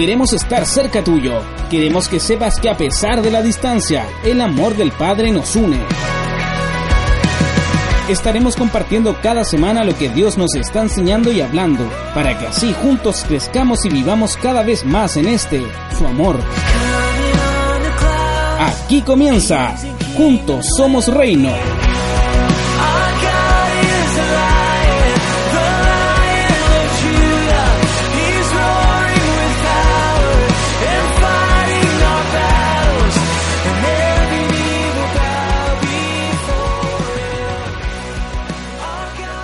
queremos estar cerca tuyo. Queremos que sepas que a pesar de la distancia, el amor del Padre nos une. Estaremos compartiendo cada semana lo que Dios nos está enseñando y hablando, para que así juntos crezcamos y vivamos cada vez más en este, su amor. Aquí comienza, juntos somos reino.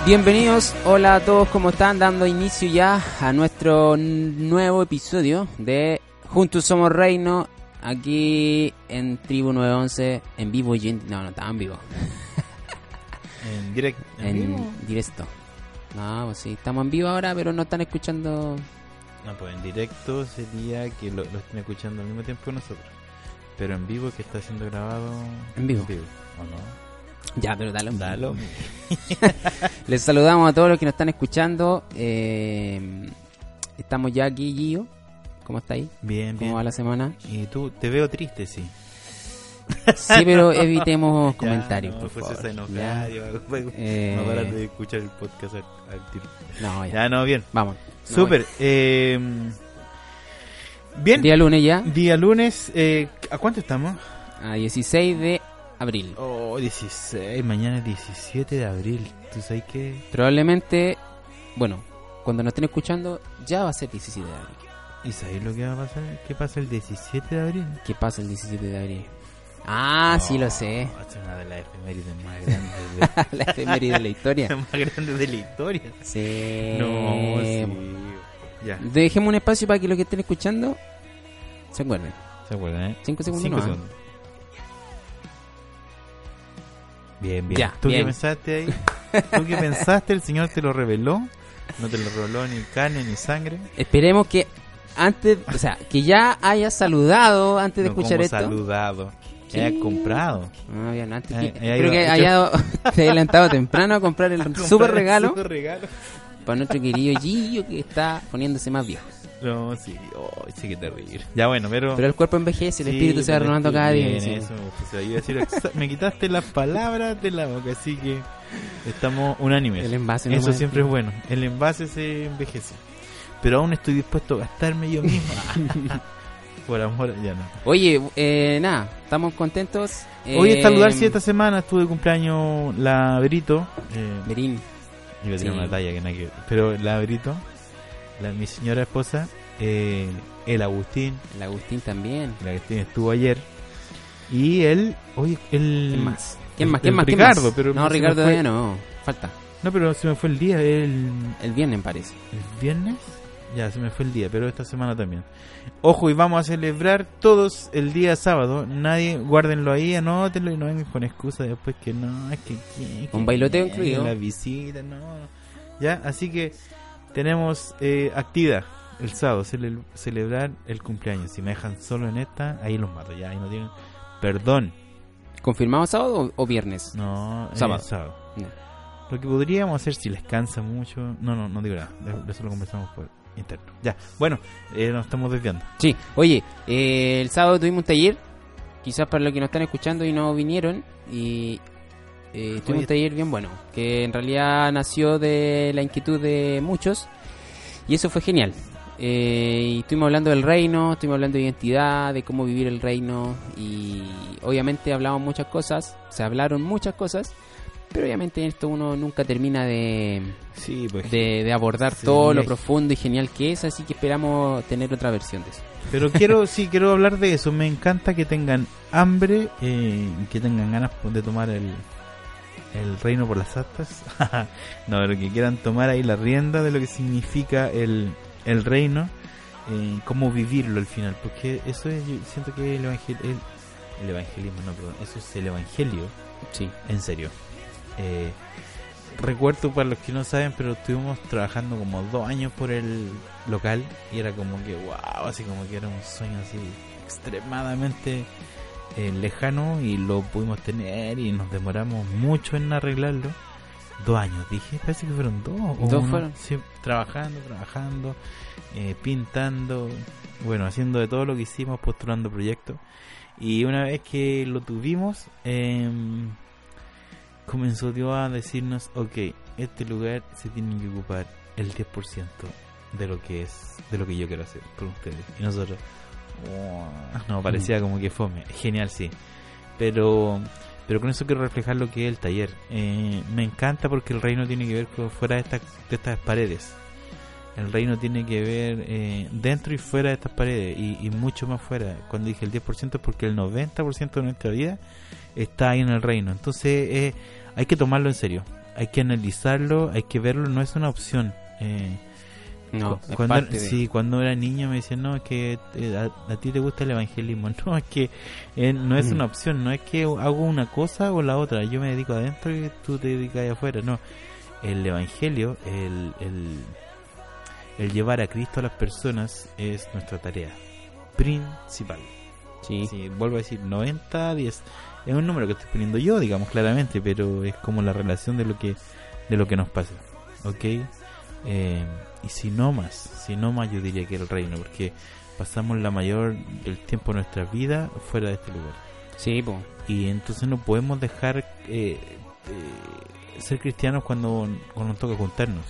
Bienvenidos, hola a todos, ¿cómo están? Dando inicio ya a nuestro nuevo episodio de Juntos Somos Reino, aquí en Tribu 911, en vivo y en... No, no, estaba en vivo. En directo. En, directo. No, pues sí, estamos en vivo ahora, pero no están escuchando... No, pues en directo sería que lo, lo estén escuchando al mismo tiempo que nosotros. Pero en vivo que está siendo grabado... En vivo. ¿O no? Ya, pero dale. Dalo. Les saludamos a todos los que nos están escuchando. Eh, estamos ya aquí, Gio. ¿Cómo está ahí? Bien, ¿Cómo bien. va la semana? Y tú, te veo triste, sí. Sí, pero evitemos Ya, comentarios, no, por pues favor. enojar, Ya. ya, pues, Eh, No de escuchar el podcast al, al tiro. No, ya. Ya, no, bien. Vamos. No, Súper. eh, bien. Día lunes ya, Día lunes. Eh, ¿A cuánto estamos? a 16 de abril. Oh, 16. Mañana es 17 de abril. ¿Tú sabes qué? Probablemente, bueno, cuando nos estén escuchando, ya va a ser 17 de abril. ¿Y sabes lo que va a pasar? ¿Qué pasa el 17 de abril? ¿Qué pasa el 17 de abril? Ah, sí lo sé. Oh, Es una de las efemérides más grandes la efeméride de la de, historia. más grandes de la historia. Sí. No, sí. Ya, Dejemos un espacio para que los que estén escuchando se acuerden. ¿se acuerdan, eh? Cinco segundos Cinco nomás. segundos. Bien, bien. Ya, ¿Tú bien. qué pensaste ahí? ¿Tú qué pensaste? ¿El Señor te lo reveló? No te lo reveló ni carne ni sangre. Esperemos que antes, o sea, que ya hayas saludado antes de No, escuchar como esto. saludado. Que haya comprado. Ah, bien, antes Eh, que, eh, creo que haya te adelantado temprano a comprar el super regalo Super regalo. para nuestro querido Gillo que está poniéndose más viejo. No, sí. Oh, sí que terrible. Ya bueno, pero... Pero el cuerpo envejece, el Sí, espíritu se va renovando cada día. sí. eso, iba a decir exa- me quitaste las palabras de la boca, así que estamos unánimes. El envase Eso nomás. siempre es bueno. El envase se envejece. Pero aún estoy dispuesto a gastarme yo mismo. Por amor, ya no. Oye, eh, nada, estamos contentos. Hoy Eh, saludar si esta semana estuve de cumpleaños la Brito. Eh, Berín, iba a tirar sí. una talla que nada que. Pero la Brito, la, mi señora esposa, eh, el Agustín, el Agustín también. el Agustín estuvo ayer. Y él, hoy, el. ¿Quién más? ¿Quién más? ¿Quién más? ¿Quién Ricardo, más? pero no, Ricardo fue. todavía no. Falta. No, pero se me fue el día, el, El viernes parece. el viernes. Ya, se me fue el día, pero esta semana también. Ojo, y vamos a celebrar todos el día sábado. Nadie, guárdenlo ahí, anótenlo y no vengan con excusa después que no, es que... que- bailoteo incluido. La visita, no. Ya, así que tenemos eh, actividad el sábado, cele- celebrar el cumpleaños. Si me dejan solo en esta, ahí los mato, ya, ahí no tienen... Perdón, ¿Confirmado sábado o, viernes? no, Sábado. sábado. No. Lo que podríamos hacer si les cansa mucho. No, no, no digo nada. de Eso lo conversamos por interno. Ya, bueno, eh, nos estamos desviando. Sí, oye, eh, el sábado tuvimos un taller, quizás para los que nos están escuchando y no vinieron, y eh, Oye. un taller bien bueno, que en realidad nació de la inquietud de muchos, y eso fue genial. Eh, y estuvimos hablando del reino, estuvimos hablando de identidad, de cómo vivir el reino, y obviamente hablamos muchas cosas, se hablaron muchas cosas, pero obviamente en esto uno nunca termina de, Sí, pues. de, de abordar Sí, todo lo profundo y genial que es, así que esperamos tener otra versión de eso. Pero quiero, sí, quiero hablar de eso. Me encanta que tengan hambre, eh, que tengan ganas de tomar el, el reino por las astas. no, pero que quieran tomar ahí la rienda de lo que significa el, el reino, eh, cómo vivirlo al final. Porque eso es, yo siento que el, evangel- el, el evangelismo, no, perdón, eso es el evangelio. Sí. En serio. Eh, recuerdo para los que no saben, pero estuvimos trabajando como dos años por el local y era como que, wow, así como que era un sueño así extremadamente eh, lejano y lo pudimos tener y nos demoramos mucho en arreglarlo. dos años, dije, parece que fueron dos. o Dos uno. fueron. Sí, trabajando, trabajando, eh, pintando, bueno, haciendo de todo lo que hicimos, postulando proyectos. Y una vez que lo tuvimos, em, comenzó Dios a decirnos, ok, este lugar se tiene que ocupar el 10% de lo que es, de lo que yo quiero hacer por ustedes. Y nosotros. No, parecía como que fome. Genial, sí. Pero, pero con eso quiero reflejar lo que es el taller. Eh, me encanta porque el reino tiene que ver con fuera de estas, de estas paredes. El reino tiene que ver eh, dentro y fuera de estas paredes y, y mucho más fuera. Cuando dije el 10% es porque el 90% de nuestra vida está ahí en el reino. Entonces eh, hay que tomarlo en serio. Hay que analizarlo, hay que verlo. No es una opción. Eh, No, cuando, de- sí, cuando era niño me decían, no, es que eh, a, a ti te gusta el evangelismo. No, es que eh, no es Mm. una opción, no es que hago una cosa o la otra. Yo me dedico adentro y tú te dedicas allá afuera. No, el evangelio, el, el, el llevar a Cristo a las personas es nuestra tarea principal. Sí. Sí, vuelvo a decir, 90 10. Es un número que estoy poniendo yo, digamos claramente, pero es como la relación de lo que de lo que nos pasa. ¿Ok? Eh, y si no más, si no más yo diría que el reino, porque pasamos la mayor del tiempo de nuestra vida fuera de este lugar. Sí, po. Y entonces no podemos dejar eh, eh, ser cristianos cuando, cuando nos toca juntarnos.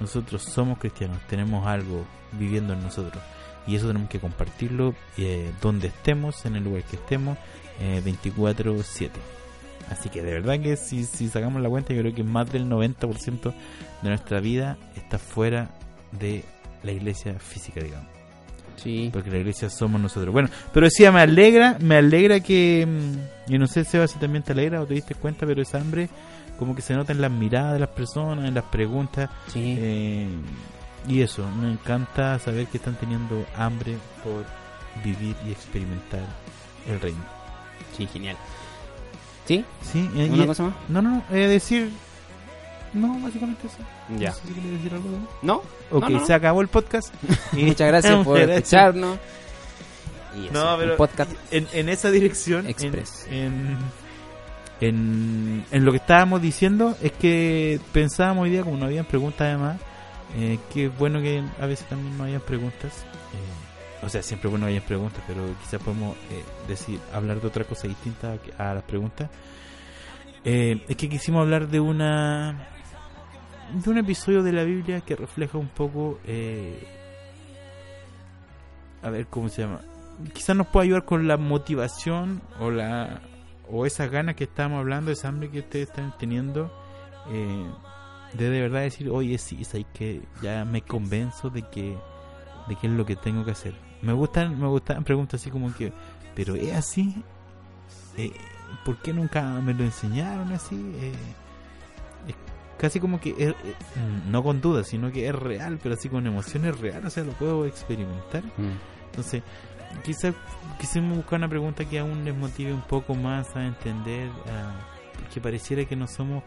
Nosotros somos cristianos, tenemos algo viviendo en nosotros. Y eso tenemos que compartirlo eh, donde estemos, en el lugar que estemos, eh, 24-7. Así que de verdad que si, si sacamos la cuenta, yo creo que más del 90% de nuestra vida está fuera de la iglesia física, digamos Sí. porque la iglesia somos nosotros. Bueno, pero decía, me alegra, me alegra que, mm, y no sé Seba si también te alegra o te diste cuenta, pero esa hambre como que se nota en las miradas de las personas, en las preguntas, Sí. eh, y eso, me encanta saber que están teniendo hambre por vivir y experimentar el reino. Sí, genial. ¿Sí? ¿Sí? eh, ¿Una y- cosa más? No, no, eh, decir, no, básicamente eso. Ya. No sé si quieres decir algo. ¿no? ¿No? Ok, No, no. se acabó el podcast. Y- Muchas gracias por escucharnos. Y eso, No, pero podcast. en, en esa dirección, en- Express. En, en, en lo que estábamos diciendo, es que pensábamos hoy día, como no habían preguntas además, eh, que es bueno que a veces también no hayan preguntas. O sea, siempre bueno hayan preguntas, pero quizás podemos eh, decir, hablar de otra cosa distinta a las preguntas. Eh, es que quisimos hablar de una de un episodio de la Biblia que refleja un poco eh, a ver cómo se llama quizás nos pueda ayudar con la motivación o la o esas ganas que estábamos hablando esa hambre que ustedes están teniendo eh, de de verdad decir oye sí es ahí que ya me convenzo de que de qué es lo que tengo que hacer me gustan me gustan preguntas así como que pero es así Eh, ¿por qué nunca me lo enseñaron así? Eh, es casi como que es, eh, no con dudas, sino que es real, pero así con emociones reales, o sea, lo puedo experimentar. Mm. Entonces, quizás quisimos buscar una pregunta que aún les motive un poco más a entender, a- que pareciera que no somos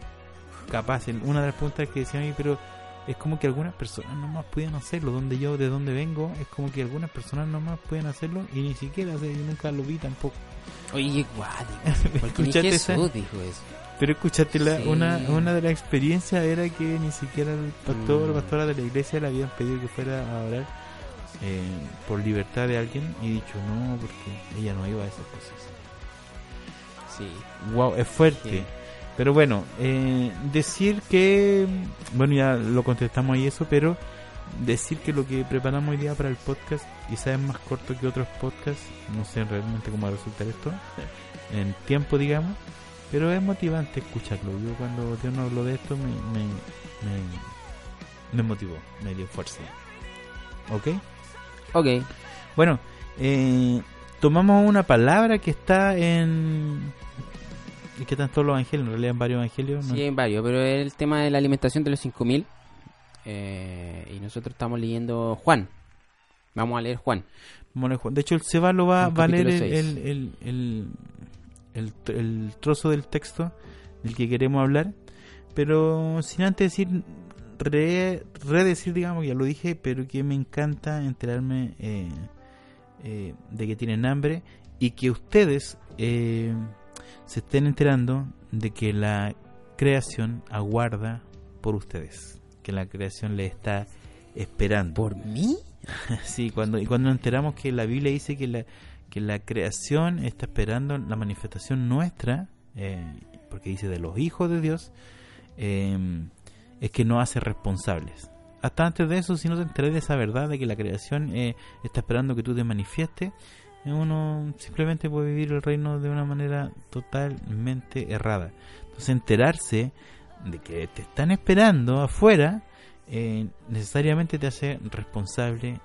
capaces. Una de las preguntas que decían, "Oye, pero es como que algunas personas nomás pueden hacerlo, donde yo, de donde vengo, es como que algunas personas nomás pueden hacerlo y ni siquiera, yo nunca lo vi tampoco. Oye, ni ¿Escuchaste Jesús esa? dijo eso. Pero escuchaste, la, Sí. una, una de las experiencias era que ni siquiera el pastor o Mm. pastora de la iglesia le habían pedido que fuera a orar eh, por libertad de alguien y dicho no, porque ella no iba a esas cosas. Sí. Wow, es fuerte. Sí. Pero bueno, eh, decir que, bueno, ya lo contestamos ahí eso, pero decir que lo que preparamos hoy día para el podcast quizás es más corto que otros podcasts, no sé realmente cómo va a resultar esto, en tiempo digamos, pero es motivante escucharlo. Yo cuando Dios nos habló de esto me, me, me, me motivó, me dio fuerza. ¿Ok? Ok. Bueno, eh, tomamos una palabra que está en... y que están todos los evangelios, en realidad en varios evangelios. ¿no? Sí, hay varios, pero es el tema de la alimentación de los 5000. Eh, y nosotros estamos leyendo Juan. Vamos a leer Juan. Leer Juan. De hecho, el Seba lo va, va a leer el, el, el, el, el tr- el trozo del texto del que queremos hablar. Pero sin antes decir, re, redecir, digamos, ya lo dije, pero que me encanta enterarme eh, eh, de que tienen hambre y que ustedes eh, se estén enterando de que la creación aguarda por ustedes, que la creación le está esperando. ¿Por mí? sí, cuando, y cuando nos enteramos que la Biblia dice que la, que la creación está esperando la manifestación nuestra, eh, porque dice de los hijos de Dios, eh, es que no hace responsables. Hasta antes de eso, si no te enteré de esa verdad de que la creación eh, está esperando que tú te manifiestes, uno simplemente puede vivir el reino de una manera totalmente errada. Entonces enterarse de que te están esperando afuera eh, necesariamente te hace responsable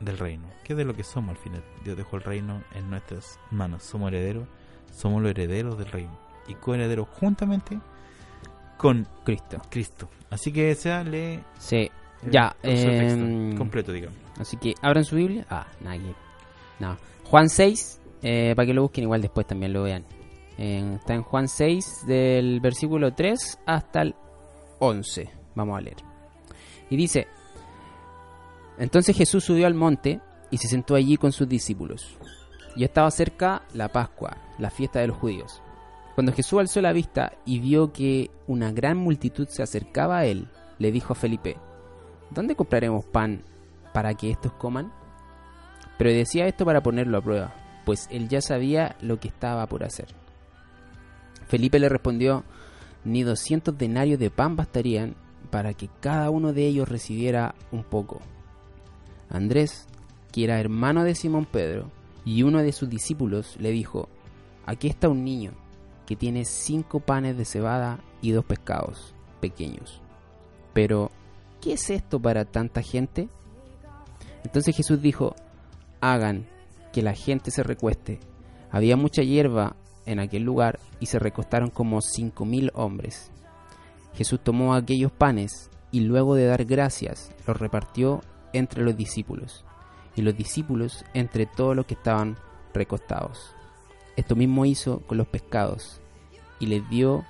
del reino, que es de lo que somos al final. Dios dejó el reino en nuestras manos, somos herederos, somos los herederos del reino y coherederos juntamente con Cristo. Cristo. Así que sea lee Sí, ya. em, completo, digamos. Así que abran su Biblia. Ah, nadie. Juan 6, eh, para que lo busquen, igual después también lo vean. Está en Juan 6, del versículo 3 hasta el 11. Vamos a leer. Y dice: Entonces Jesús subió al monte y se sentó allí con sus discípulos. Y estaba cerca la Pascua, la fiesta de los judíos. Cuando Jesús alzó la vista y vio que una gran multitud se acercaba a él, le dijo a Felipe: ¿Dónde compraremos pan para que estos coman? Pero decía esto para ponerlo a prueba, pues él ya sabía lo que estaba por hacer. Felipe le respondió, ni doscientos denarios de pan bastarían para que cada uno de ellos recibiera un poco. Andrés, que era hermano de Simón Pedro, y uno de sus discípulos, le dijo, aquí está un niño que tiene cinco panes de cebada y dos pescados pequeños. Pero, ¿qué es esto para tanta gente? Entonces Jesús dijo, hagan que la gente se recueste. Había mucha hierba en aquel lugar y se recostaron como cinco mil hombres. Jesús tomó aquellos panes y luego de dar gracias los repartió entre los discípulos y los discípulos entre todos los que estaban recostados. Esto mismo hizo con los pescados y les dio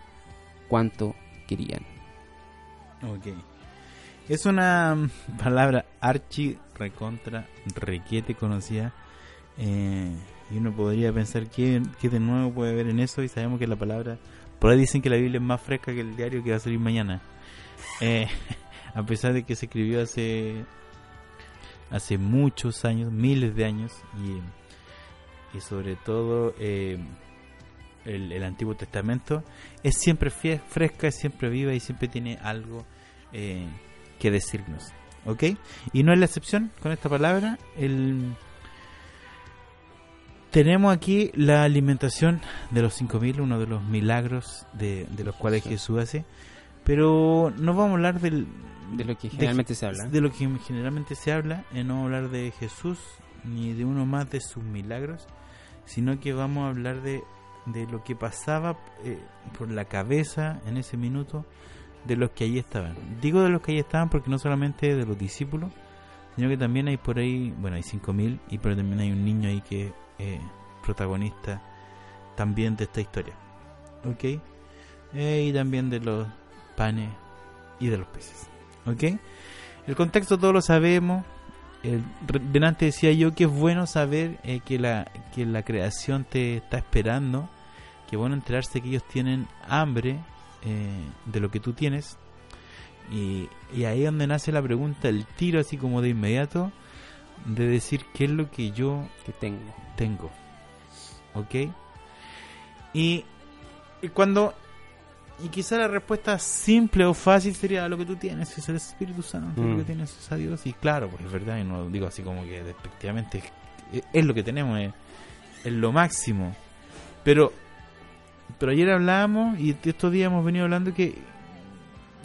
cuanto querían. Ok. Es una palabra archi recontra requiete conocida. eh, y uno podría pensar que, que de nuevo puede haber en eso. Y sabemos que la palabra. Por ahí dicen que la Biblia es más fresca que el diario que va a salir mañana. Eh, a pesar de que se escribió hace. Hace muchos años, miles de años. Y, y sobre todo. eh, el, el Antiguo Testamento es siempre fresca, es siempre viva y siempre tiene algo eh, que decirnos. ¿Ok? Y no es la excepción con esta palabra. El... Tenemos aquí la alimentación de los 5000, uno de los milagros de, de los cuales Jesús hace. Pero no vamos a hablar del, De lo que de- generalmente se habla. de lo que generalmente se habla, eh, no vamos a hablar de Jesús ni de uno más de sus milagros, sino que vamos a hablar de, de lo que pasaba eh, por la cabeza en ese minuto de los que allí estaban. Digo de los que allí estaban porque no solamente de los discípulos, sino que también hay por ahí, bueno, hay 5000 y pero también hay un niño ahí que es protagonista también de esta historia. ¿Ok? Eh, y también de los panes y de los peces. ¿Ok? El contexto todos lo sabemos. El, delante decía yo que es bueno saber eh, que, la, que la creación te está esperando. Que bueno enterarse que ellos tienen hambre eh, de lo que tú tienes. Y, y ahí es donde nace la pregunta, el tiro así como de inmediato, de decir qué es lo que yo que tengo. tengo. ¿Ok? Y, y cuando... Y quizá la respuesta simple o fácil sería lo que tú tienes es el Espíritu Santo, lo Mm. que tienes es a Dios. Y claro, pues es verdad, y no lo digo así como que despectivamente, es, es lo que tenemos, es, es lo máximo. Pero, pero ayer hablábamos y estos días hemos venido hablando que,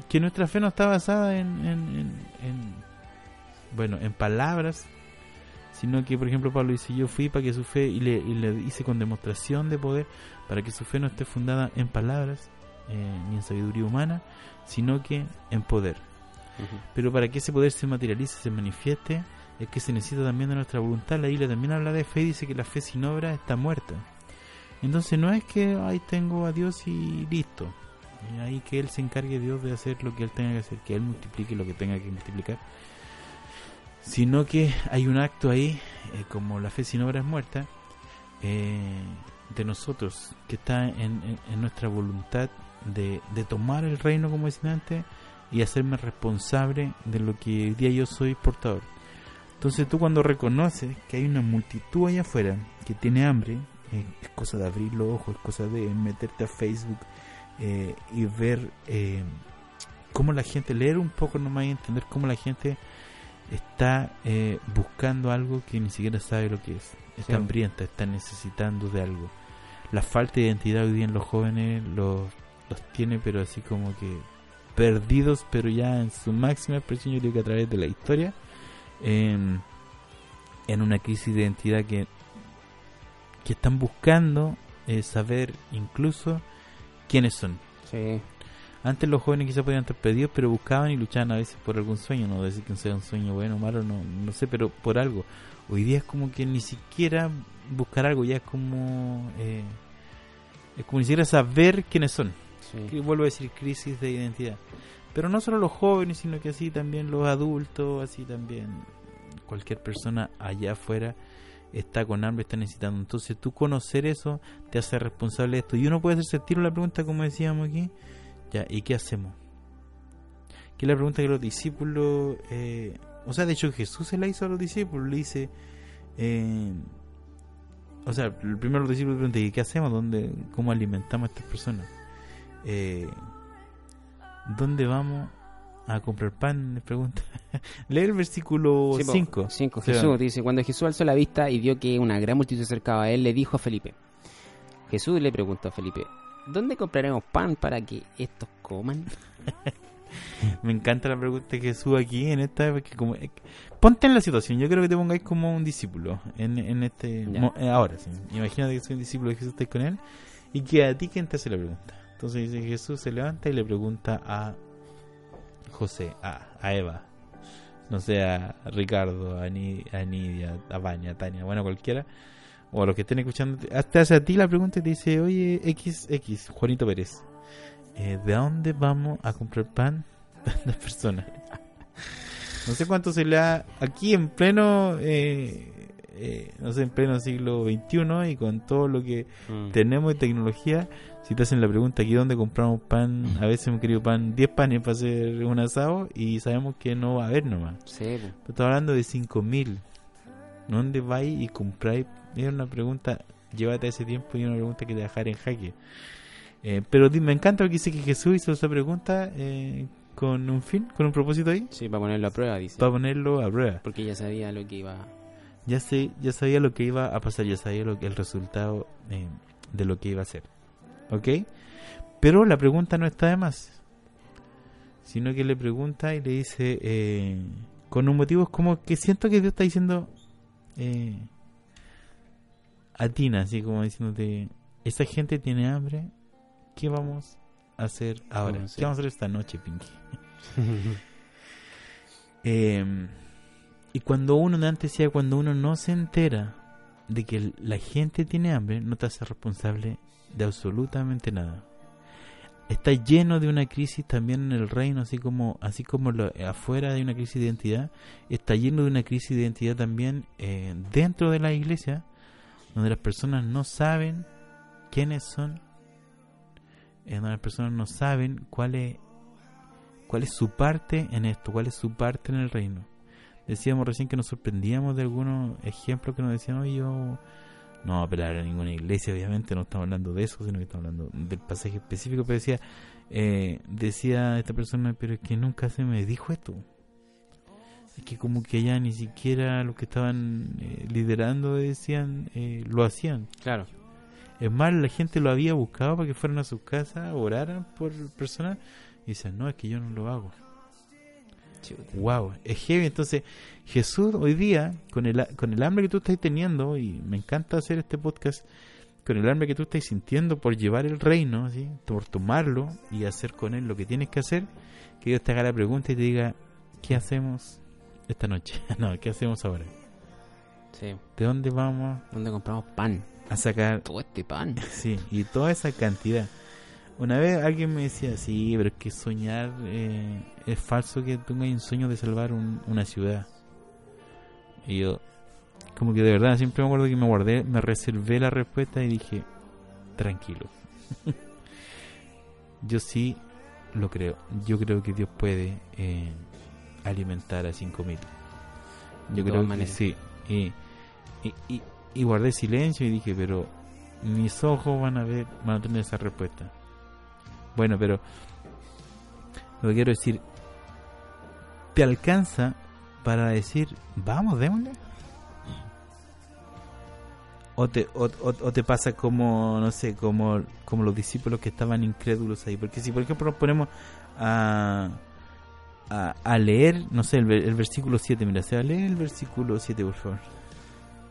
que nuestra fe no está basada en, en, en- en- bueno, en palabras, sino que por ejemplo Pablo dice yo fui para que su fe y le, y le hice con demostración de poder para que su fe no esté fundada en palabras eh, ni en sabiduría humana sino que en poder pero para que ese poder se materialice se manifieste es que se necesita también de nuestra voluntad. La Biblia también habla de fe y dice que la fe sin obra está muerta entonces no es que ahí tengo a Dios y listo y ahí que Él se encargue Dios de hacer lo que Él tenga que hacer que Él multiplique lo que tenga que multiplicar sino que hay un acto ahí, eh, como la fe sin obra es muerta, eh, de nosotros, que está en, nuestra voluntad de, de tomar el reino, como decía antes, y hacerme responsable de lo que hoy día yo soy portador. Entonces tú cuando reconoces que hay una multitud allá afuera que tiene hambre, eh, es cosa de abrir los ojos, es cosa de meterte a Facebook eh, y ver eh, cómo la gente, leer un poco nomás y entender cómo la gente está eh, buscando algo que ni siquiera sabe lo que es. Está Sí. hambrienta, está necesitando de algo. La falta de identidad hoy día en los jóvenes los, los tiene, pero así como que perdidos, pero ya en su máxima expresión, yo digo que a través de la historia, en, en una crisis de identidad que, que están buscando eh, saber incluso quiénes son. Sí. Antes los jóvenes quizás podían estar perdidos, pero buscaban y luchaban a veces por algún sueño, no decir que sea un sueño bueno o malo, no, no sé, pero por algo. Hoy día es como que ni siquiera buscar algo, ya es como, eh, es como ni siquiera saber quiénes son. sí. Que vuelvo a decir crisis de identidad. Pero no solo los jóvenes, sino que así también los adultos, así también cualquier persona allá afuera está con hambre, está necesitando. Entonces tú conocer eso te hace responsable de esto. Y uno puede hacerse tiro la pregunta, como decíamos aquí, ya, ¿y qué hacemos? Que la pregunta que los discípulos, eh, o sea, de hecho Jesús se la hizo a los discípulos, le dice, eh, o sea, el primero los discípulos preguntan, ¿y qué hacemos? ¿Dónde, ¿Cómo alimentamos a estas personas? Eh, ¿Dónde vamos a comprar pan? Le pregunta. Lee el versículo Sí, po, 5. cinco. Jesús dice, cuando Jesús alzó la vista y vio que una gran multitud se acercaba a él, le dijo a Felipe. Jesús le preguntó a Felipe, ¿dónde compraremos pan para que estos coman? Me encanta la pregunta de Jesús aquí en esta porque como eh, ponte en la situación, yo creo que te pongáis como un discípulo en, en este mo- eh, ahora sí. Imagínate que soy un discípulo de Jesús estáis con él y que a ti quién te hace la pregunta. Entonces dice Jesús se levanta y le pregunta a José, a, a Eva, no sé, a Ricardo, a, Ni- a Nidia, a Vania, a Tania, bueno, cualquiera, o a los que estén escuchando, hasta hace a ti la pregunta y te dice, oye, XX, Juanito Pérez, eh, ¿de dónde vamos a comprar pan tantas personas? No sé cuánto se le da aquí en pleno, eh, eh, no sé, en pleno siglo XXI y con todo lo que Mm. tenemos de tecnología, si te hacen la pregunta aquí dónde compramos pan, a veces hemos querido pan, 10 panes para hacer un asado y sabemos que no va a haber nomás. Sí. Pero estamos hablando de 5000. ¿Dónde vais y compráis? Es una pregunta, llévate ese tiempo y una pregunta que te dejar en jaque. Eh, pero me encanta lo que dice que Jesús hizo esa pregunta eh, con un fin, con un propósito ahí, sí, para ponerlo a prueba, dice. para ponerlo a prueba. Porque ya sabía lo que iba... Ya, sé, ya sabía lo que iba a pasar, ya sabía lo el resultado eh, de lo que iba a hacer. ¿Ok? Pero la pregunta no está de más. Sino que le pregunta y le dice, eh, con un motivo es como que siento que Dios está diciendo, eh, atina, así como diciéndote, esa gente tiene hambre, ¿qué vamos a hacer ahora? A. ¿Qué vamos a hacer esta noche, Pinky? Eh, y cuando uno, antes decía, cuando uno no se entera de que la gente tiene hambre, no te hace responsable de absolutamente nada. Está lleno de una crisis también en el reino, así como así como lo- afuera de una crisis de identidad, está lleno de una crisis de identidad también eh, dentro de la iglesia, donde las personas no saben quiénes son, eh, donde las personas no saben cuál es cuál es su parte en esto, cuál es su parte en el reino. Decíamos recién que nos sorprendíamos de algunos ejemplos que nos decían, oye, yo no voy a apelar a ninguna iglesia, obviamente, no estamos hablando de eso, sino que estamos hablando del pasaje específico, pero decía, eh, decía esta persona, pero es que nunca se me dijo esto. Es que como que ya ni siquiera los que estaban eh, liderando decían, eh, lo hacían. Claro. Es más, la gente lo había buscado para que fueran a sus casas, oraran por personas, y dicen, no, es que yo no lo hago. Chuta. Wow, es heavy. Entonces, Jesús hoy día, con el, con el hambre que tú estás teniendo, y me encanta hacer este podcast, con el hambre que tú estás sintiendo por llevar el reino, ¿sí? por tomarlo y hacer con él lo que tienes que hacer, que Dios te haga la pregunta y te diga, ¿qué hacemos esta noche? no, ¿qué hacemos ahora? Sí. ¿De dónde vamos ¿Dónde compramos pan? a sacar Todo este pan. Sí, y toda esa cantidad. Una vez alguien me decía, sí, pero es que soñar eh, es falso que tengáis un sueño de salvar un- una ciudad. Y yo, como que de verdad, siempre me acuerdo que me guardé, me reservé la respuesta y dije, tranquilo. yo sí lo creo. Yo creo que Dios puede eh, alimentar a cinco mil. Yo De creo que maneras. sí. Y, y, y- y guardé silencio y dije, pero mis ojos van a ver, van a tener esa respuesta. Bueno, pero lo que quiero decir, ¿te alcanza para decir, vamos, démosle? O te, o, te pasa como, no sé, como, como los discípulos que estaban incrédulos ahí. Porque si, por ejemplo, nos ponemos a, a, leer, no sé, el versículo 7, mira, se va a leer el versículo 7, por favor.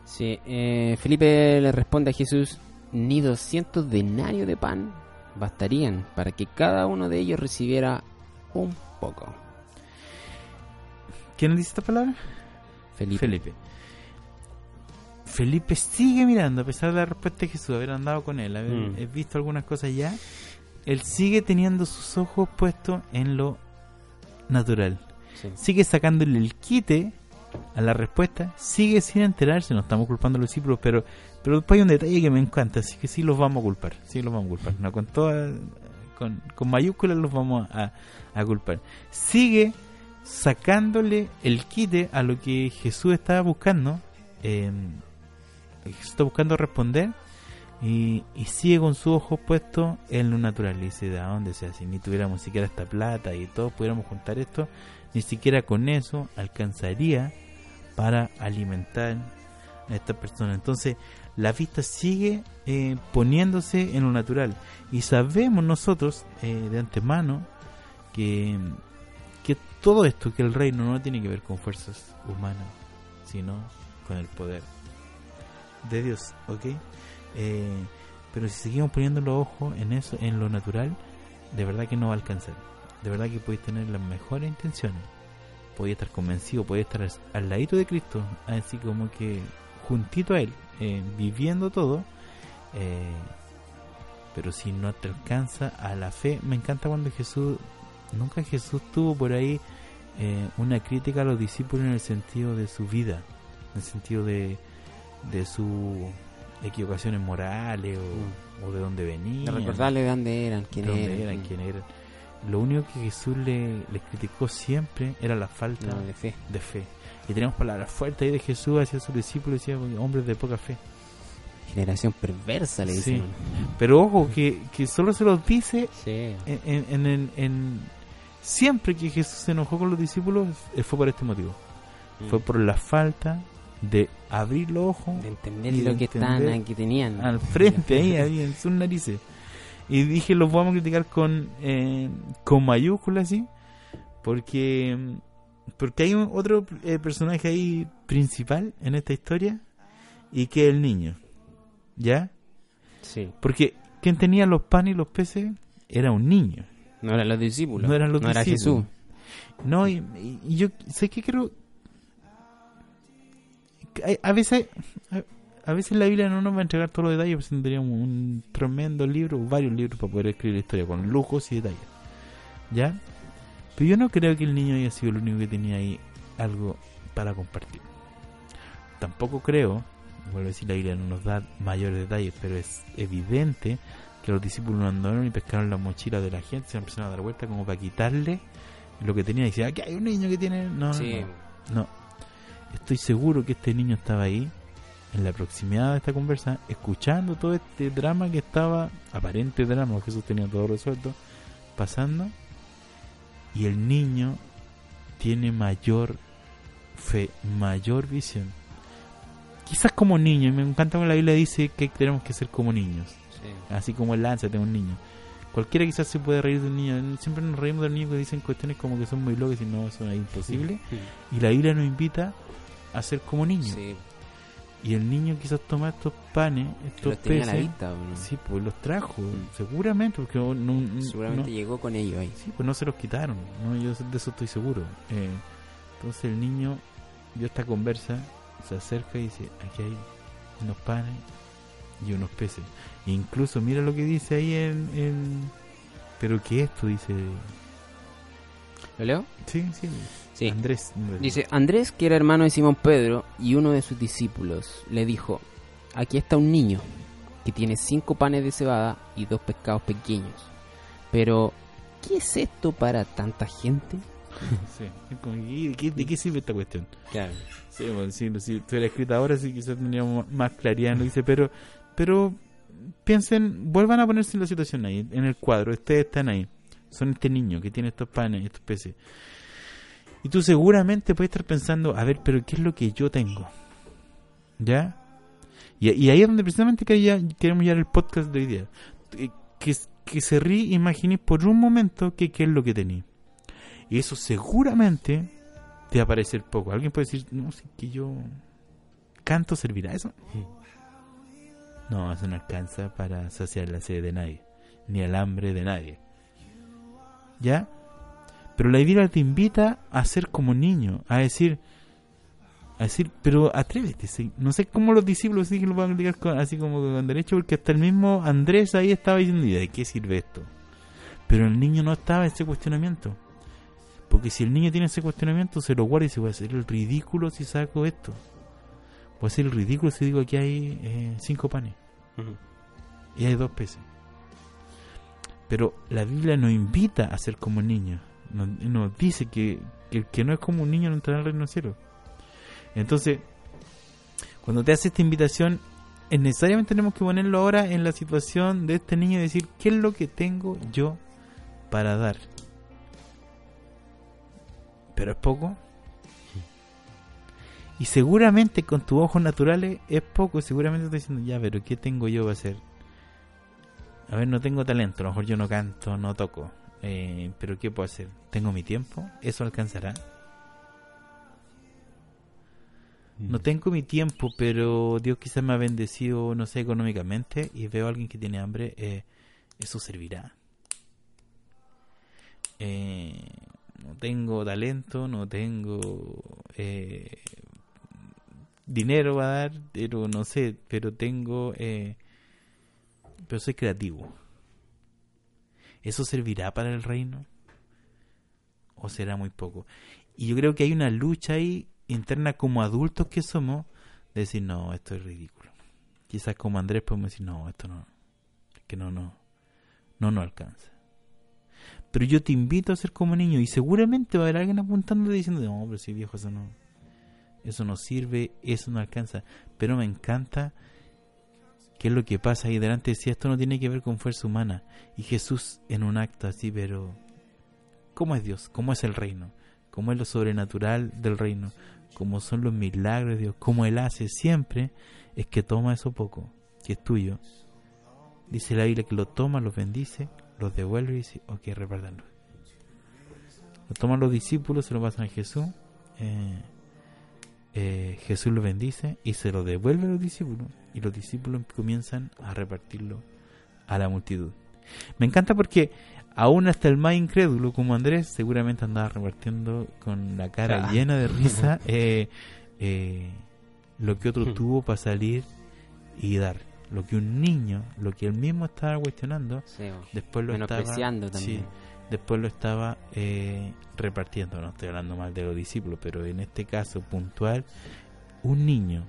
Sí, eh, Felipe le responde a Jesús, ni 200 denarios de pan bastarían para que cada uno de ellos recibiera un poco. ¿Quién dice esta palabra? Felipe. Felipe. Felipe sigue mirando, a pesar de la respuesta de Jesús, haber andado con él, haber Mm. visto algunas cosas ya. Él sigue teniendo sus ojos puestos en lo natural. Sí. Sigue sacándole el quite a la respuesta, sigue sin enterarse, no estamos culpando a los discípulos, pero, pero después hay un detalle que me encanta, así que sí los vamos a culpar, sí los vamos a culpar, no con toda, con, con mayúsculas los vamos a, a culpar. Sigue sacándole el quite a lo que Jesús estaba buscando, eh, Jesús está buscando responder y, y sigue con sus ojos puestos en lo natural. Y dice, ¿de dónde sea? Si ni tuviéramos siquiera esta plata y todos pudiéramos juntar esto, ni siquiera con eso alcanzaría para alimentar a esta persona. Entonces, la vista sigue eh, poniéndose en lo natural. Y sabemos nosotros eh, de antemano que, que todo esto, que el reino no tiene que ver con fuerzas humanas, sino con el poder de Dios, ¿ok? Eh, pero si seguimos poniendo los ojos en eso, en lo natural, de verdad que no va a alcanzar. De verdad que podéis tener las mejores intenciones. Podéis estar convencido, podéis estar al ladito de Cristo, así como que juntito a Él, eh, viviendo todo. eh, pero si no te alcanza a la fe, me encanta cuando Jesús, nunca Jesús tuvo por ahí eh, una crítica a los discípulos en el sentido de su vida, en el sentido de, de sus equivocaciones morales o, o de dónde venían, De recordarle de dónde eran, de quién dónde eran. eran, quién eran. Lo único que Jesús le, les criticó siempre era la falta No, de fe. de fe. Y tenemos palabras fuertes ahí de Jesús hacia sus discípulos, decía, hombres de poca fe. Generación perversa, le Sí. dicen. Pero ojo, que, que solo se los dice Sí. en, en, en- en- siempre que Jesús se enojó con los discípulos eh, fue por este motivo. Fue por la falta de abrir los ojos Mm. de entender y de lo que están entender aquí tenían. al frente ahí, ahí en sus narices. Y dije, los vamos a criticar con, eh, con mayúsculas, ¿sí? Porque, porque hay un, otro eh, personaje ahí principal en esta historia y que es el niño. ¿Ya? Sí. Porque quien tenía los panes y los peces era un niño. No eran los discípulos. No eran los era discípulos. Jesús. No, y, yo sé que creo. hay- A veces, a, a veces la Biblia no nos va a entregar todos los detalles, pues tendríamos un tremendo libro, varios libros para poder escribir la historia con lujos y detalles. ¿Ya? Pero yo no creo que el niño haya sido el único que tenía ahí algo para compartir. Tampoco creo, vuelvo a decir, la Biblia no nos da mayores detalles, pero es evidente que los discípulos no andaron y pescaron la mochila de la gente, se empezaron a dar vuelta como para quitarle lo que tenía y decía, aquí hay un niño que tiene... No, no, Sí. no, no. Estoy seguro que este niño estaba ahí, en la proximidad de esta conversa, escuchando todo este drama que estaba, aparente drama, porque Jesús tenía todo resuelto, pasando. Y el niño tiene mayor fe, mayor visión. Quizás como niño, y me encanta cuando la Biblia dice que tenemos que ser como niños Sí. así como el lanza de un niño. Cualquiera quizás se puede reír de un niño. Siempre nos reímos de los niños que dicen cuestiones como que son muy locas y no, eso es imposible. Y la Biblia nos invita a ser como niños. Sí. Y el niño quizás toma estos panes, estos Los tenía a la peces. vista. ¿o no? Sí, pues los trajo, Mm. seguramente, porque no, no- Seguramente no- llegó con ellos ahí. sí, pues no se los quitaron, no, yo de eso estoy seguro. Eh, entonces el niño, yo esta conversa, se acerca y dice, aquí hay unos panes y unos peces. E incluso mira lo que dice ahí en... en- Pero que esto dice... ¿Lo leo? Sí, sí. Sí. Andrés. Dice, Andrés, que era hermano de Simón Pedro y uno de sus discípulos, le dijo, aquí está un niño que tiene cinco panes de cebada y dos pescados pequeños. Pero, ¿qué es esto para tanta gente? Sí. Es como, ¿y ¿De qué, de qué sirve esta cuestión? Claro. Sí, bueno, si, si fuera escrita ahora, sí quizás tendríamos más claridad en lo que dice, pero, pero piensen, vuelvan a ponerse en la situación ahí, en el cuadro, ustedes están ahí, son este niño que tiene estos panes, estos peces. Y tú seguramente puedes estar pensando, a ver, pero ¿qué es lo que yo tengo? ¿Ya? Y, y ahí es donde precisamente queremos llevar el podcast de hoy día. Eh, Que, que se ríe, imaginéis por un momento qué es lo que tenéis. Y eso seguramente te va a parecer poco. Alguien puede decir, no, si que yo canto, ¿servirá eso? No, eso no alcanza para saciar la sed de nadie, ni el hambre de nadie. ¿Ya? Pero la Biblia te invita a ser como niño, a decir, a decir, pero atrévete. sí. No sé cómo los discípulos sí que lo van a explicar con- así como con derecho, porque hasta el mismo Andrés ahí estaba diciendo, ¿y de qué sirve esto? Pero el niño no estaba en ese cuestionamiento. Porque si el niño tiene ese cuestionamiento, se lo guarda y se va a hacer el ridículo si saco esto. Voy a hacer el ridículo si digo aquí hay eh, cinco panes y hay dos peces. Pero la Biblia nos invita a ser como niños. Nos, dice que, que el que no es como un niño no entrará al reino del cielo. Entonces, cuando te hace esta invitación, es necesariamente tenemos que ponerlo ahora en la situación de este niño y decir, ¿qué es lo que tengo yo para dar? Pero es poco. Y seguramente con tus ojos naturales es poco. Seguramente estás diciendo, ya, pero ¿qué tengo yo para hacer? A ver, no tengo talento. A lo mejor yo no canto, no toco. Eh, pero ¿qué puedo hacer? ¿Tengo mi tiempo? ¿Eso alcanzará? No tengo mi tiempo, pero Dios quizás me ha bendecido, no sé, económicamente y veo a alguien que tiene hambre, eh, eso servirá. Eh, no tengo talento, no tengo eh, dinero a dar, pero no sé, pero tengo, eh, pero soy creativo. ¿Eso servirá para el reino? ¿O será muy poco? Y yo creo que hay una lucha ahí interna como adultos que somos de decir, no, esto es ridículo. Quizás como Andrés podemos decir, no, esto no, que no, no, no nos alcanza. Pero yo te invito a ser como niño y seguramente va a haber alguien apuntando diciendo, no, pero si viejo, eso no, eso no sirve, eso no alcanza. Pero me encanta qué es lo que pasa ahí delante. Si esto no tiene que ver con fuerza humana y Jesús en un acto así, pero ¿cómo es Dios? ¿Cómo es el reino? ¿Cómo es lo sobrenatural del reino? ¿Cómo son los milagros de Dios? ¿Cómo Él hace siempre? Es que toma eso poco, que es tuyo. Dice la Biblia que lo toma, los bendice, los devuelve y dice, ok, repártanlo. Lo toman los discípulos, se lo pasan a Jesús. eh, eh, Jesús lo bendice y se lo devuelve a los discípulos. Y los discípulos comienzan a repartirlo a la multitud. Me encanta porque aún hasta el más incrédulo como Andrés seguramente andaba repartiendo con la cara Ah. llena de risa eh, eh, lo que otro tuvo para salir y dar. Lo que un niño, lo que él mismo estaba cuestionando, Sí, después lo estaba, también. sí, después lo estaba eh, repartiendo. No estoy hablando mal de los discípulos, pero en este caso puntual, un niño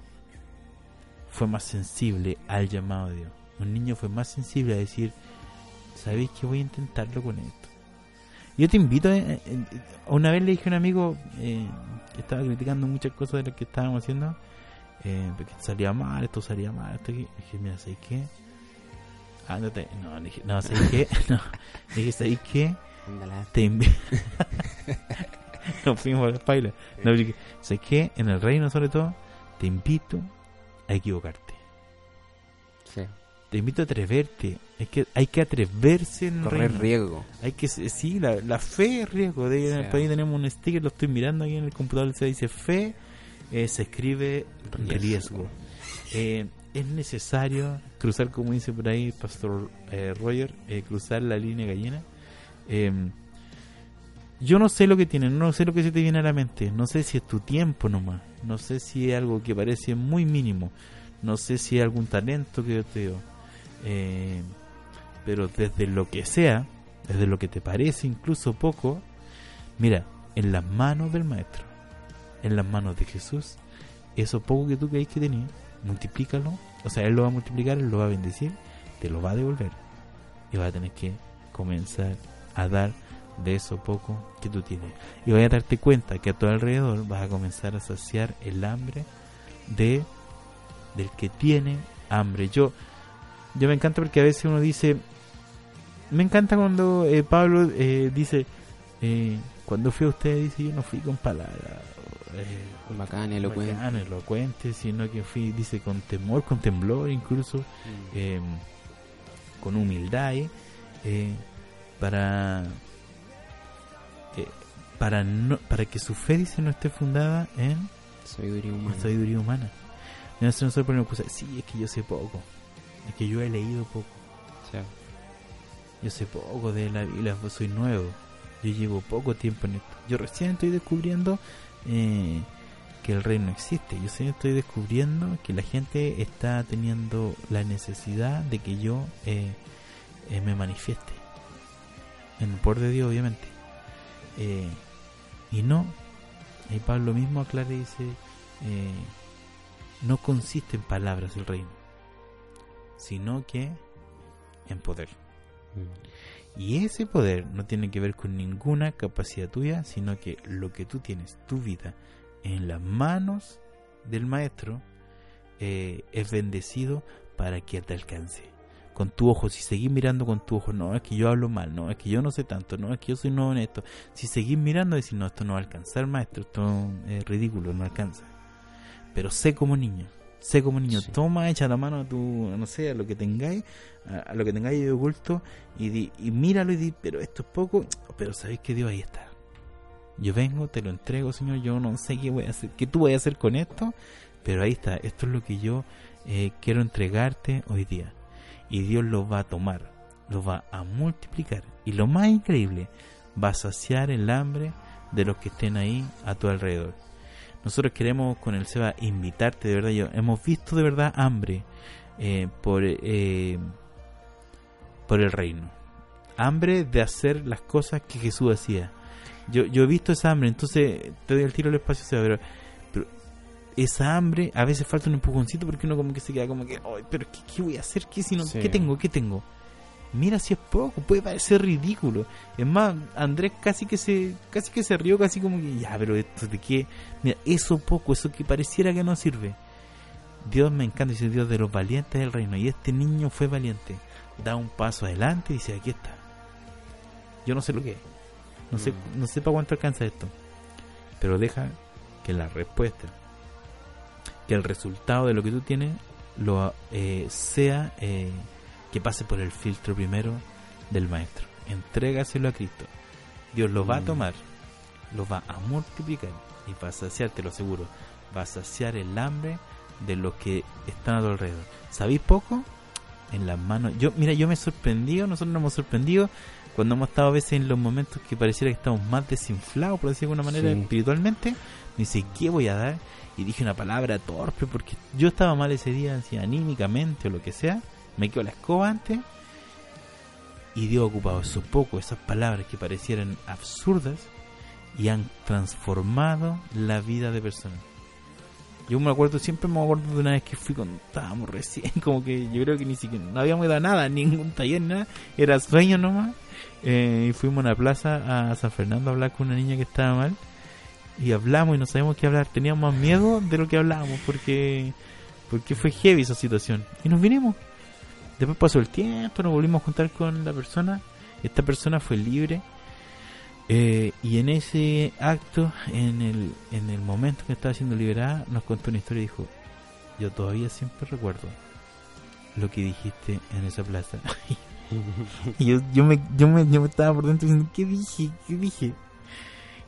fue más sensible al llamado de Dios. Un niño fue más sensible a decir, ¿sabéis que voy a intentarlo con esto? Yo te invito, eh, eh, una vez le dije a un amigo eh, que estaba criticando muchas cosas de las que estábamos haciendo, eh, porque salía mal, esto salía mal, esto aquí. dije, mira, ¿sabéis qué? Ándate, no, le dije, no, ¿sabéis qué? No, le dije, ¿sabéis qué? Te invito. Nos fuimos a la paila. No, ¿sabéis qué? En el reino, sobre todo, te invito a equivocarte. Sí. Te invito a atreverte. Es que hay que atreverse en Correr reino. riesgo. Hay que, sí, la, la fe es riesgo. De, en el Sí. país tenemos un sticker, lo estoy mirando aquí en el computador, se dice fe, eh, se escribe riesgo. Riesgo. Eh, es necesario cruzar, como dice por ahí Pastor eh, Roger, eh, cruzar la línea gallina. Yo no sé lo que tiene, no sé lo que se te viene a la mente, no sé si es tu tiempo nomás, no sé si es algo que parece muy mínimo, no sé si es algún talento que yo te dio. Eh, pero desde lo que sea, desde lo que te parece incluso poco, mira, en las manos del Maestro, en las manos de Jesús, eso poco que tú crees que tenías, multiplícalo, o sea, Él lo va a multiplicar, Él lo va a bendecir, te lo va a devolver. Y vas a tener que comenzar a dar de eso poco que tú tienes. Y vas a darte cuenta que a tu alrededor vas a comenzar a saciar el hambre de del que tiene hambre. Yo yo me encanta porque a veces uno dice me encanta cuando eh, Pablo eh, dice eh, cuando fui a usted dice yo no fui con palabras Bacán, elocuente. bacán, elocuente, sino que fui dice con temor, con temblor incluso Mm. eh, con humildad para para no para que su fe dice no esté fundada en Sabiduría humana. en sabiduría humana. Y nosotros ponemos cosas sí es que yo sé poco. Es que yo he leído poco. Yo sé poco de la Biblia pues soy nuevo. Yo llevo poco tiempo en esto. Yo recién estoy descubriendo eh, que el reino existe. Yo recién estoy descubriendo que la gente está teniendo la necesidad de que yo eh, eh, me manifieste. En el poder de Dios obviamente. Eh, y no y Pablo mismo aclara y dice eh, no consiste en palabras el reino sino que en poder mm. y ese poder no tiene que ver con ninguna capacidad tuya, sino que lo que tú tienes, tu vida, en las manos del maestro, eh, es bendecido para que te alcance. Con tu ojo, si seguís mirando con tu ojo, no, es que yo hablo mal, no, es que yo no sé tanto, no, es que yo soy nuevo en esto. Si seguís mirando, decís, no, esto no va a alcanzar, maestro, esto es ridículo, no alcanza. Pero sé como niño, sé como niño, Sí. toma, echa la mano a tu, no sé, a lo que tengáis, a, a lo que tengáis de oculto, y, di- y míralo y di, pero esto es poco, pero sabéis que Dios ahí está. Yo vengo, te lo entrego, Señor, yo no sé qué voy a hacer, qué tú vas a hacer con esto, pero ahí está, esto es lo que yo eh, quiero entregarte hoy día. Y Dios lo va a tomar, lo va a multiplicar. Y lo más increíble, va a saciar el hambre de los que estén ahí a tu alrededor. Nosotros queremos con el Seba invitarte, de verdad, yo, hemos visto de verdad hambre eh, por, eh, por el reino. Hambre de hacer las cosas que Jesús hacía. Yo, yo he visto esa hambre, entonces te doy el tiro al espacio, Seba, pero esa hambre a veces falta un empujoncito porque uno como que se queda como que, "Ay, pero ¿qué, qué voy a hacer? ¿Qué, si no, Sí. ¿Qué tengo? ¿Qué tengo? Mira si es poco, puede parecer ridículo. Es más, Andrés casi que se casi que se rió, casi como que, ya, pero esto de qué, mira, eso poco, eso que pareciera que no sirve. Dios me encanta, dice Dios de los valientes del reino. Y este niño fue valiente. Da un paso adelante y dice, aquí está. Yo no sé lo que es. No sé, Mm. no sé para cuánto alcanza esto. Pero deja que la respuesta, que el resultado de lo que tú tienes, lo eh, sea eh, que pase por el filtro primero del maestro. Entrégaselo a Cristo. Dios lo va a Mm. tomar, lo va a multiplicar y va a saciar, te lo aseguro, va a saciar el hambre de los que están a tu alrededor. ¿Sabéis poco? En las manos. Yo, mira, yo me he sorprendido, nosotros nos hemos sorprendido cuando hemos estado a veces en los momentos que pareciera que estamos más desinflados, por decirlo de alguna manera, Sí. espiritualmente. Me dice, ¿qué voy a dar? Y dije una palabra torpe porque yo estaba mal ese día, así, anímicamente o lo que sea. Me quedo la escoba antes. Y Dios ocupado eso poco, esas palabras que parecieran absurdas y han transformado la vida de personas. Yo me acuerdo, siempre me acuerdo de una vez que fui cuando estábamos recién, como que yo creo que ni siquiera, no habíamos ido a nada, ningún taller, nada, era sueño nomás. Eh, y fuimos a una plaza a San Fernando a hablar con una niña que estaba mal. Y hablamos y no sabíamos qué hablar, teníamos más miedo de lo que hablábamos porque, porque fue heavy esa situación. Y nos vinimos. Después pasó el tiempo, nos volvimos a juntar con la persona. Esta persona fue libre. Eh, y en ese acto, en el, en el momento que estaba siendo liberada, nos contó una historia y dijo, yo todavía siempre recuerdo lo que dijiste en esa plaza. y yo, yo, me, yo, me, yo me estaba por dentro diciendo, ¿qué dije? ¿Qué dije?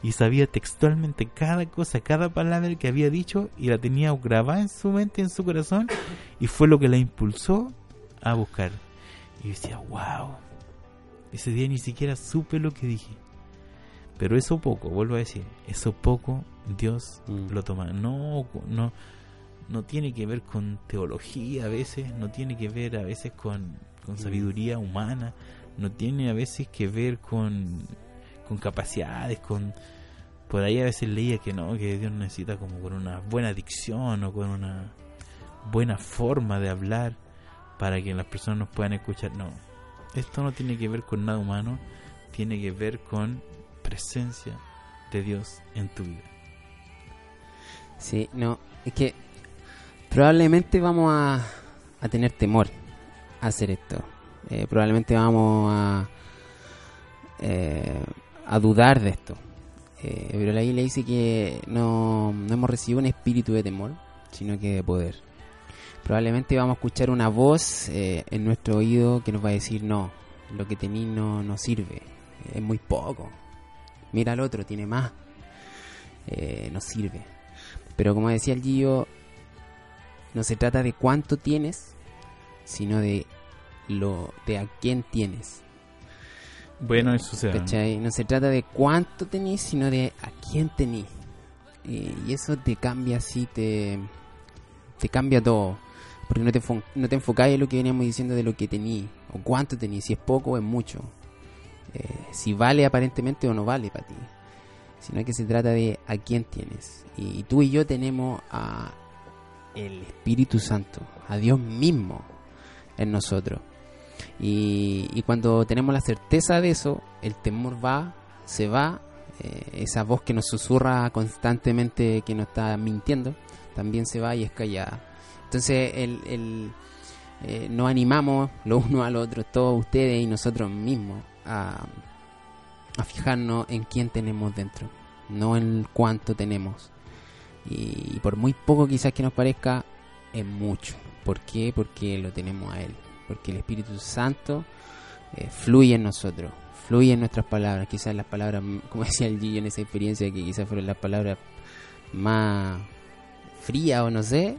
Y sabía textualmente cada cosa, cada palabra que había dicho y la tenía grabada en su mente, en su corazón, y fue lo que la impulsó a buscar. Y yo decía, wow, ese día ni siquiera supe lo que dije. Pero eso poco, vuelvo a decir, eso poco Dios Mm. lo toma. No, no, no tiene que ver con teología a veces, no tiene que ver a veces con, con Mm. sabiduría humana, no tiene a veces que ver con, con capacidades, con... Por ahí a veces leía que no, que Dios necesita como con una buena dicción o con una buena forma de hablar para que las personas nos puedan escuchar. No, Esto no tiene que ver con nada humano, tiene que ver con presencia de Dios en tu vida. Sí, no, es que probablemente vamos a, tener temor a hacer esto. Eh, probablemente vamos a, eh, a dudar de esto. Eh, pero la Biblia dice que no, hemos recibido un espíritu de temor, sino que de poder. Probablemente vamos a escuchar una voz eh, en nuestro oído que nos va a decir, no, lo que tení no, no sirve, es muy poco. Mira al otro, tiene más, eh, no sirve. Pero como decía el Gio, no se trata de cuánto tienes, sino de lo de a quién tienes. Bueno, eso se ¿Cachai? No se trata de cuánto tenís, sino de a quién tenís. Y, y eso te cambia así, te, te cambia todo. Porque no te, no te enfocáis en lo que veníamos diciendo de lo que tenís, o cuánto tenís, si es poco o es mucho. Eh, si vale aparentemente o no vale para ti. Sino que se trata de a quién tienes. Y, tú y yo tenemos a el Espíritu Santo, a Dios mismo en nosotros. Y, y cuando tenemos la certeza de eso, el temor va, se va, eh, esa voz que nos susurra constantemente que nos está mintiendo, también se va y es callada. Entonces el, el, eh, nos animamos los unos al otro, todos ustedes y nosotros mismos, a, a fijarnos en quién tenemos dentro, no en cuánto tenemos. Y, y por muy poco quizás que nos parezca, es mucho. ¿Por qué? Porque lo tenemos a Él. Porque el Espíritu Santo eh, fluye en nosotros, fluye en nuestras palabras. Quizás las palabras, como decía el Gillo en esa experiencia, que quizás fueron las palabras más frías o no sé,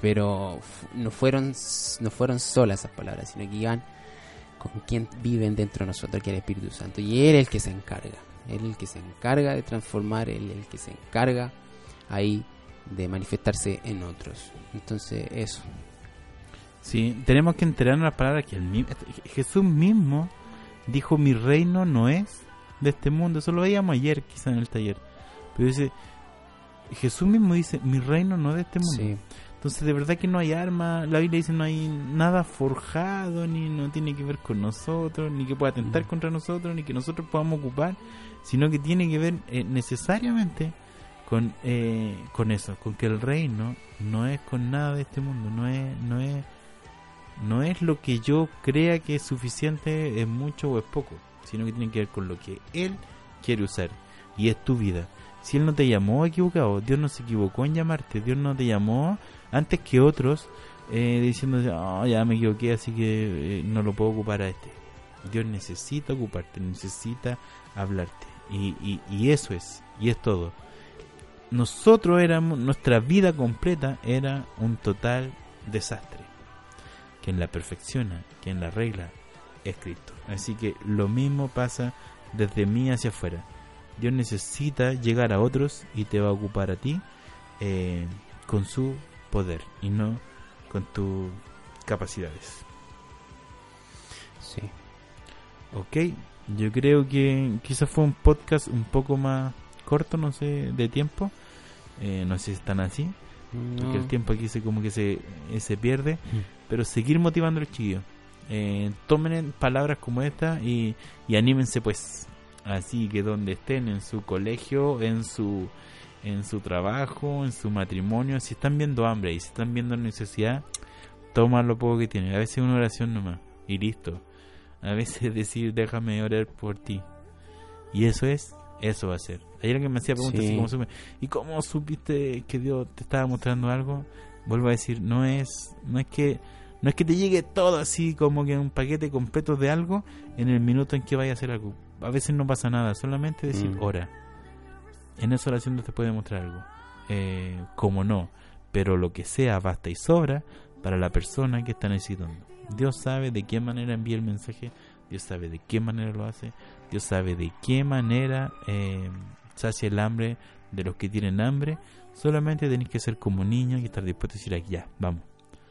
pero no fueron, no fueron solas esas palabras, sino que iban con quien viven dentro de nosotros, que es el Espíritu Santo. Y Él es el que se encarga. Él es el que se encarga de transformar, Él es el que se encarga ahí de manifestarse en otros. Entonces, eso. Sí, tenemos que enterarnos las palabras que el Jesús mismo dijo, mi reino no es de este mundo. Eso lo veíamos ayer, quizá en el taller. Pero dice, Jesús mismo dice, mi reino no es de este mundo. Sí. Entonces, de verdad que no hay arma. La Biblia dice no hay nada forjado, ni no tiene que ver con nosotros, ni que pueda atentar Mm. contra nosotros, ni que nosotros podamos ocupar, sino que tiene que ver eh, necesariamente con, eh, con eso, con que el reino no es con nada de este mundo, no es, no es, no es lo que yo crea que es suficiente, es mucho o es poco, sino que tiene que ver con lo que Él quiere usar y es tu vida. Si Él no te llamó equivocado, Dios no se equivocó en llamarte, Dios no te llamó antes que otros eh, diciendo, "Ah, ya me equivoqué, así que eh, no lo puedo ocupar a este. Dios necesita ocuparte, necesita hablarte. Y, y, y eso es, y es todo. Nosotros éramos, nuestra vida completa era un total desastre. Quien la perfecciona, quien la arregla, es Cristo. Así que lo mismo pasa desde mí hacia afuera. Dios necesita llegar a otros y te va a ocupar a ti eh, con su poder y no con tus capacidades. Sí. Ok, yo creo que quizás fue un podcast un poco más corto, no sé, de tiempo. Eh, no sé si están así, porque el tiempo aquí se como que se, eh, se pierde. Pero seguir motivando a los chiquillos. Eh, tomen palabras como esta y, y anímense pues. Así que donde estén, en su colegio, en su en su trabajo, en su matrimonio, si están viendo hambre y si están viendo necesidad, toma lo poco que tienen. A veces una oración nomás y listo. A veces decir déjame orar por ti. Y eso es, eso va a ser. Ayer alguien me hacía preguntas Sí. así como supe, ¿y cómo supiste que Dios te estaba mostrando algo? Vuelvo a decir, no es, no es que no es que te llegue todo así como que un paquete completo de algo en el minuto en que vaya a hacer algo. A veces no pasa nada, solamente decir Mm. ora. En esa oración Dios te puede mostrar algo. Eh, como no, pero lo que sea basta y sobra para la persona que está necesitando. Dios sabe de qué manera envía el mensaje, Dios sabe de qué manera lo hace, Dios sabe de qué manera eh, sacia el hambre de los que tienen hambre. Solamente tenéis que ser como niños y estar dispuesto a decir, "Aquí, ya, vamos,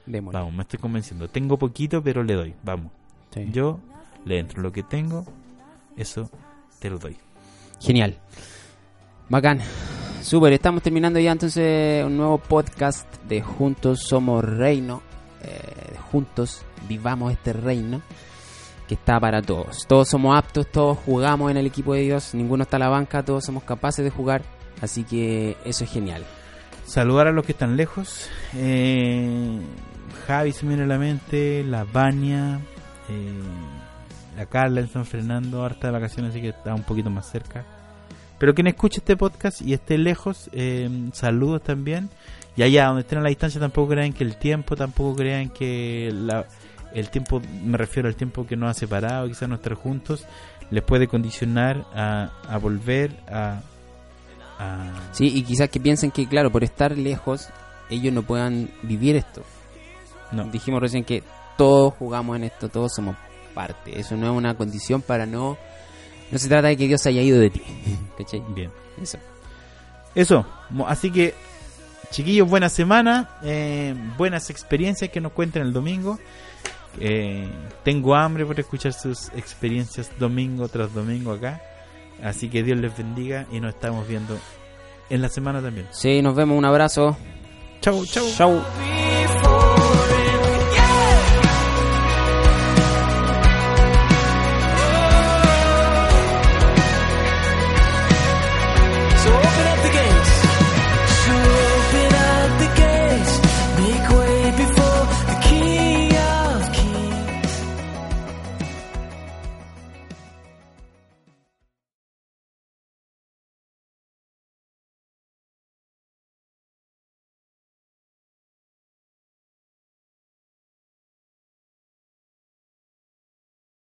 Démosle. vamos, me estoy convenciendo. Tengo poquito, pero le doy, vamos. Sí. Yo le entro lo que tengo, eso te lo doy. Genial. Bacán. Super, estamos terminando ya entonces un nuevo podcast de Juntos Somos Reino. eh, Juntos Vivamos este Reino. Que está para todos. Todos somos aptos, todos jugamos en el equipo de Dios, ninguno está a la banca, todos somos capaces de jugar, así que eso es genial. Saludar a los que están lejos. Eh, Javi se me viene a la mente, la Vania, eh, la Carla en San Fernando, harta de vacaciones, así que está un poquito más cerca. Pero quien escuche este podcast y esté lejos, eh, saludos también. Y allá donde estén a la distancia tampoco crean que el tiempo, tampoco crean que la, el tiempo, me refiero al tiempo que nos ha separado, quizás no estar juntos, les puede condicionar a, a volver a, a... Sí, y quizás que piensen que, claro, por estar lejos, ellos no puedan vivir esto. No. Dijimos recién que todos jugamos en esto, todos somos parte. Eso no es una condición para no... No se trata de que Dios haya ido de ti. ¿Cachai? Bien. Eso. Eso, así que chiquillos, buena semana, eh, buenas experiencias que nos cuenten el domingo. Eh, tengo hambre por escuchar sus experiencias domingo tras domingo acá. Así que Dios les bendiga y nos estamos viendo en la semana también. Sí, nos vemos, un abrazo. Chau, chau. Chau.